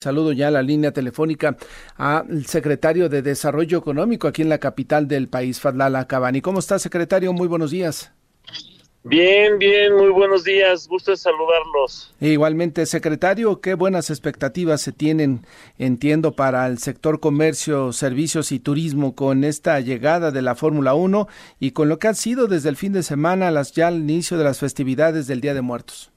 Saludo ya a la línea telefónica al secretario de Desarrollo Económico aquí en la capital del país, Fadlala Cabani. ¿Cómo está, secretario? Muy buenos días. Bien, bien, muy buenos días. Gusto de saludarlos. E igualmente, secretario, qué buenas expectativas se tienen, entiendo, para el sector comercio, servicios y turismo con esta llegada de la Fórmula 1 y con lo que ha sido desde el fin de semana las, ya al inicio de las festividades del Día de Muertos.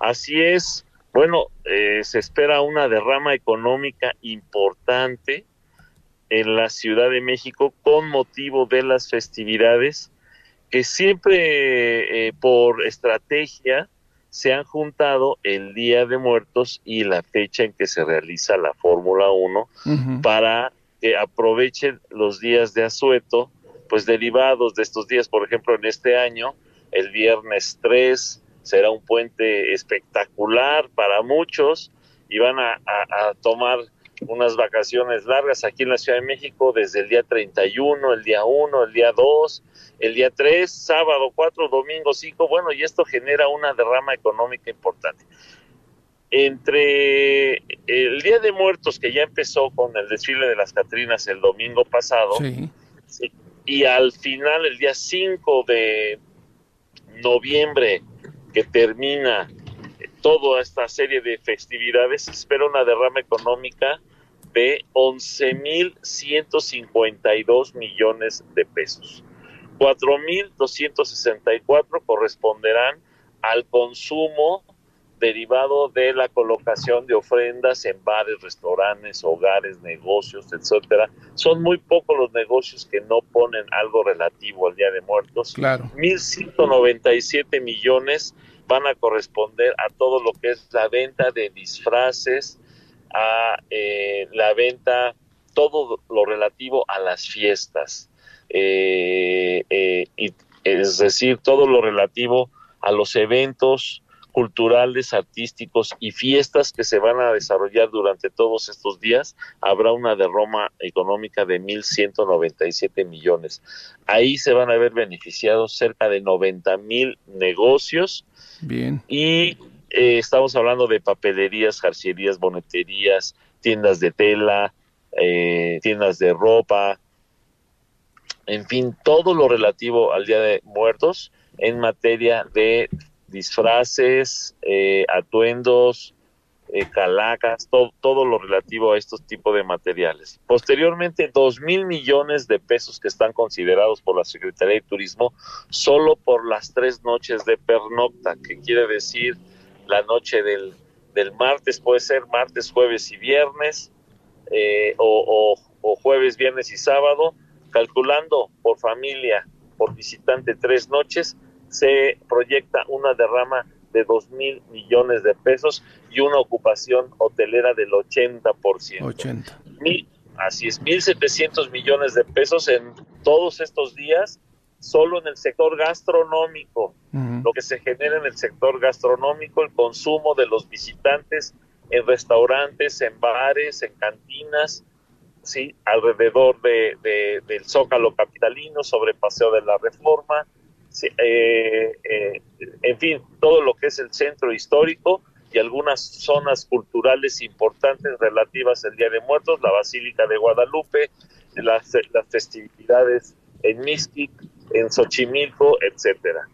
Así es. Bueno, eh, se espera una derrama económica importante en la Ciudad de México con motivo de las festividades que siempre eh, por estrategia se han juntado el Día de Muertos y la fecha en que se realiza la Fórmula 1 para que aprovechen los días de asueto, pues derivados de estos días, por ejemplo, en este año, el viernes 3, será un puente espectacular para muchos y van a, tomar unas vacaciones largas aquí en la Ciudad de México desde el día 31, el día 1, el día 2, el día 3, sábado 4, domingo 5, bueno, y esto genera una derrama económica importante. Entre el Día de Muertos, que ya empezó con el desfile de las Catrinas el domingo pasado, y al final, el día 5 de noviembre, que termina toda esta serie de festividades, se espera una derrama económica de 11.152 millones de pesos. 4.264 corresponderán al consumo derivado de la colocación de ofrendas en bares, restaurantes, hogares, negocios, etcétera. Son muy pocos los negocios que no ponen algo relativo al Día de Muertos. Claro. 1.197 millones van a corresponder a todo lo que es la venta de disfraces, a eh, la venta, todo lo relativo a las fiestas, eh, eh, y, es decir, todo lo relativo a los eventos culturales, artísticos y fiestas que se van a desarrollar durante todos estos días, habrá una derrama económica de 1.197 millones. Ahí se van a ver beneficiados cerca de 90 mil negocios. Bien. Y eh, estamos hablando de papelerías, jarcierías, boneterías, tiendas de tela, eh, tiendas de ropa, en fin, todo lo relativo al Día de Muertos en materia de disfraces, eh, atuendos, eh, calacas, todo lo relativo a estos tipos de materiales. Posteriormente, dos mil millones de pesos que están considerados por la Secretaría de Turismo solo por las tres noches de pernocta, que quiere decir la noche del, del martes, puede ser martes, jueves y viernes, eh, o, o jueves, viernes y sábado, calculando por familia, por visitante tres noches, se proyecta una derrama de dos mil millones de pesos y una ocupación hotelera del 80%. 80. Mil, así es, 1.700 millones de pesos en todos estos días, solo en el sector gastronómico. Lo que se genera en el sector gastronómico, el consumo de los visitantes en restaurantes, en bares, en cantinas, sí, alrededor de, del Zócalo Capitalino, sobre Paseo de la Reforma, eh, eh, en fin, todo lo que es el centro histórico y algunas zonas culturales importantes relativas al Día de Muertos, la Basílica de Guadalupe, las, las festividades en Mixquic, en Xochimilco, etcétera.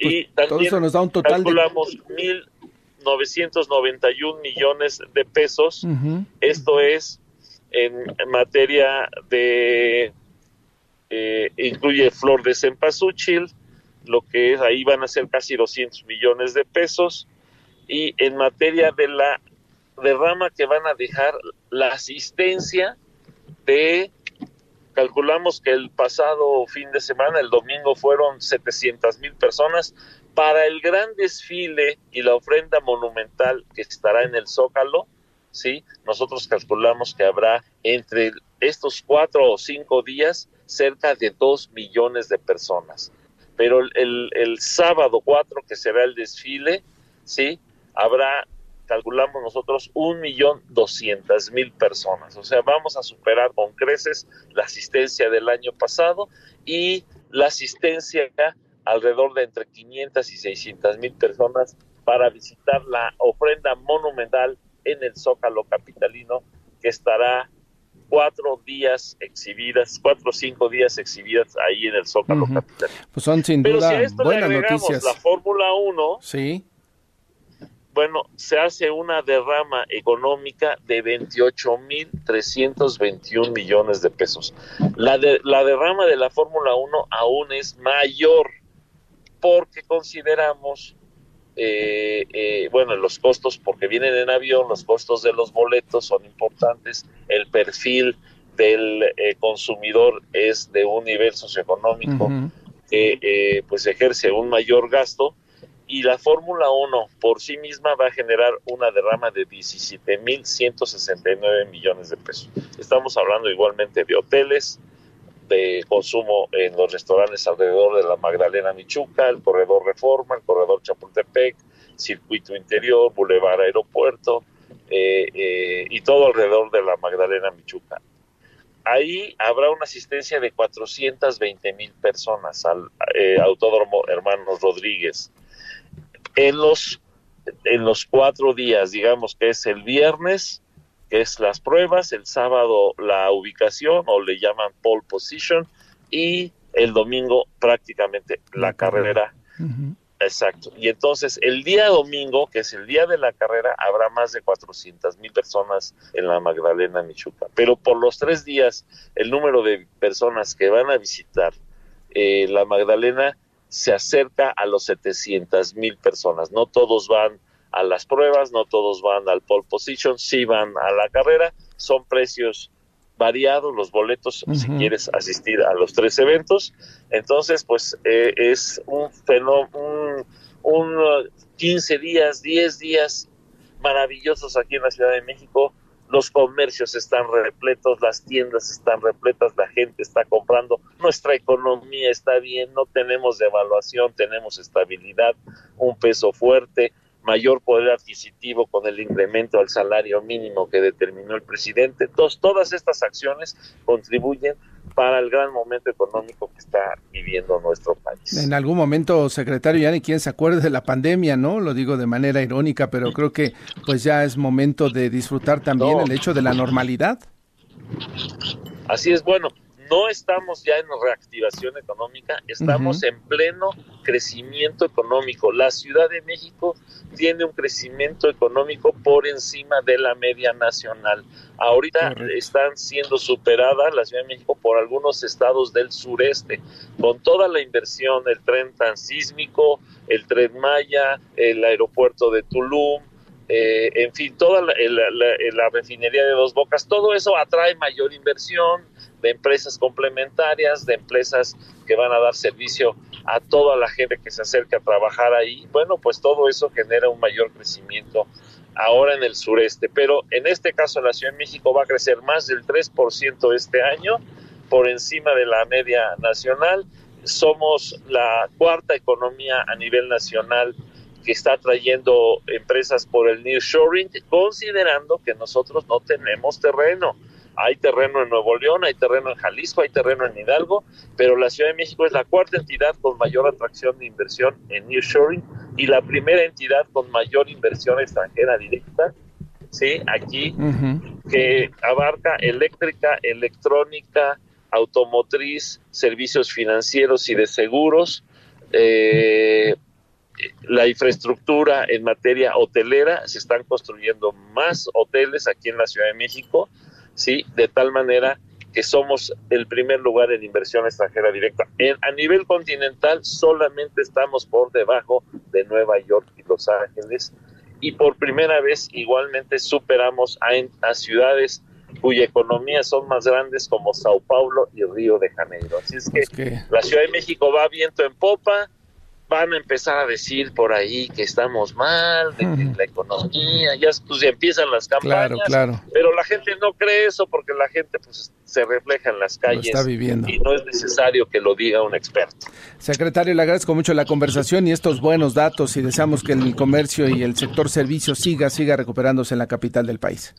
Pues y también eso nos da un total calculamos de... 1.991 millones de pesos. Esto es en, materia de eh, incluye flor de cempasúchil, lo que es ahí van a ser casi 200 millones de pesos. Y en materia de la derrama que van a dejar la asistencia de calculamos que el pasado fin de semana, el domingo, fueron 700 mil personas. Para el gran desfile y la ofrenda monumental que estará en el Zócalo. Sí, nosotros calculamos que habrá entre estos cuatro o cinco días cerca de dos millones de personas pero el, el sábado 4, que será el desfile, ¿sí? Habrá, calculamos nosotros, un millón doscientas mil personas. O sea, vamos a superar con creces la asistencia del año pasado y la asistencia alrededor de entre 500 y 600 mil personas para visitar la ofrenda monumental en el Zócalo Capitalino, que estará cuatro días exhibidas, cuatro o cinco días exhibidas ahí en el Zócalo Capitalino. Pues son sin duda Pero si a esto buenas le noticias. La Fórmula 1, sí. bueno, se hace una derrama económica de 28.321 millones de pesos. La, de, la derrama de la Fórmula 1 aún es mayor porque consideramos eh, eh, bueno, los costos, porque vienen en avión, los costos de los boletos son importantes, el perfil del eh, consumidor es de un nivel socioeconómico que pues ejerce un mayor gasto y la Fórmula 1 por sí misma va a generar una derrama de 17.169 millones de pesos. Estamos hablando igualmente de hoteles, de consumo en los restaurantes alrededor de la Magdalena Michuca, el corredor Reforma, el corredor Chapultepec, circuito interior, Boulevard Aeropuerto eh, eh, y todo alrededor de la Magdalena Michuca. Ahí habrá una asistencia de 420 mil personas al eh, Autódromo Hermanos Rodríguez. En los, en los cuatro días, digamos que es el viernes, es las pruebas, el sábado la ubicación o le llaman pole position y el domingo prácticamente la, carrera. Exacto. Y entonces el día domingo, que es el día de la carrera, habrá más de 400 mil personas en la Magdalena Michuca. Pero por los tres días, el número de personas que van a visitar eh, la Magdalena se acerca a los 700 mil personas. No todos van a las pruebas, no todos van al pole position, sí van a la carrera, son precios variados los boletos si quieres asistir a los tres eventos. Entonces, pues eh, es un fenómeno, un, 15 uh, días, 10 días maravillosos aquí en la Ciudad de México. Los comercios están repletos, las tiendas están repletas, la gente está comprando, nuestra economía está bien, no tenemos devaluación, tenemos estabilidad, un peso fuerte, mayor poder adquisitivo con el incremento al salario mínimo que determinó el presidente. Entonces, todas estas acciones contribuyen para el gran momento económico que está viviendo nuestro país. En algún momento, secretario, ya ni quien se acuerde de la pandemia, ¿no? Lo digo de manera irónica, pero creo que pues ya es momento de disfrutar también el hecho de la normalidad. Así es, bueno, no estamos ya en reactivación económica, estamos en pleno crecimiento económico. La Ciudad de México tiene un crecimiento económico por encima de la media nacional. Ahorita están siendo superadas la Ciudad de México por algunos estados del sureste, con toda la inversión, el tren transísmico, el tren Maya, el aeropuerto de Tulum, eh, en fin, toda la, refinería de Dos Bocas, todo eso atrae mayor inversión de empresas complementarias, de empresas que van a dar servicio a toda la gente que se acerca a trabajar ahí. Bueno, pues todo eso genera un mayor crecimiento ahora en el sureste, pero en este caso la Ciudad de México va a crecer más del 3% este año, por encima de la media nacional. Somos la cuarta economía a nivel nacional que está trayendo empresas por el nearshoring, considerando que nosotros no tenemos terreno. Hay terreno en Nuevo León, hay terreno en Jalisco, hay terreno en Hidalgo, pero la Ciudad de México es la cuarta entidad con mayor atracción de inversión en nearshoring y la primera entidad con mayor inversión extranjera directa, sí, aquí que abarca eléctrica, electrónica, automotriz, servicios financieros y de seguros. Eh, la infraestructura en materia hotelera, se están construyendo más hoteles aquí en la Ciudad de México, ¿sí? De tal manera que somos el primer lugar en inversión extranjera directa. a nivel continental solamente estamos por debajo de Nueva York y Los Ángeles y por primera vez igualmente superamos a, ciudades cuya economía son más grandes como Sao Paulo y Río de Janeiro. Así es que la Ciudad de México va viento en popa, van a empezar a decir por ahí que estamos mal, de que la economía, ya, pues, empiezan las campañas, claro, pero la gente no cree eso porque la gente pues se refleja en las calles está viviendo. y no es necesario que lo diga un experto. Secretario, le agradezco mucho la conversación y estos buenos datos y deseamos que el comercio y el sector servicios siga, siga recuperándose en la capital del país.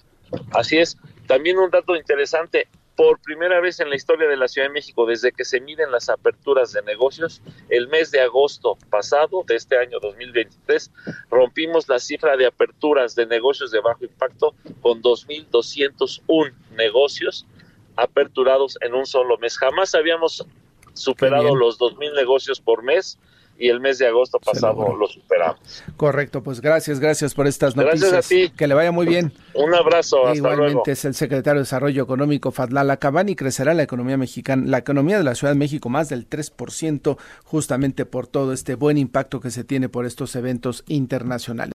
Así es. También un dato interesante, por primera vez en la historia de la Ciudad de México, desde que se miden las aperturas de negocios, el mes de agosto pasado de este año 2023, rompimos la cifra de aperturas de negocios de bajo impacto con 2.201 negocios aperturados en un solo mes. Jamás habíamos superado los 2.000 negocios por mes y el mes de agosto pasado lo superamos. Correcto, pues gracias, gracias por estas noticias. Gracias a ti. Que le vaya muy bien. Un abrazo. Hasta Igualmente es el secretario de Desarrollo Económico Fadlala Cabani. Crecerá la economía mexicana, la economía de la Ciudad de México más del 3%, justamente por todo este buen impacto que se tiene por estos eventos internacionales.